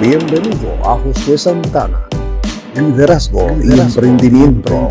Bienvenido a José Santana. Liderazgo, y emprendimiento.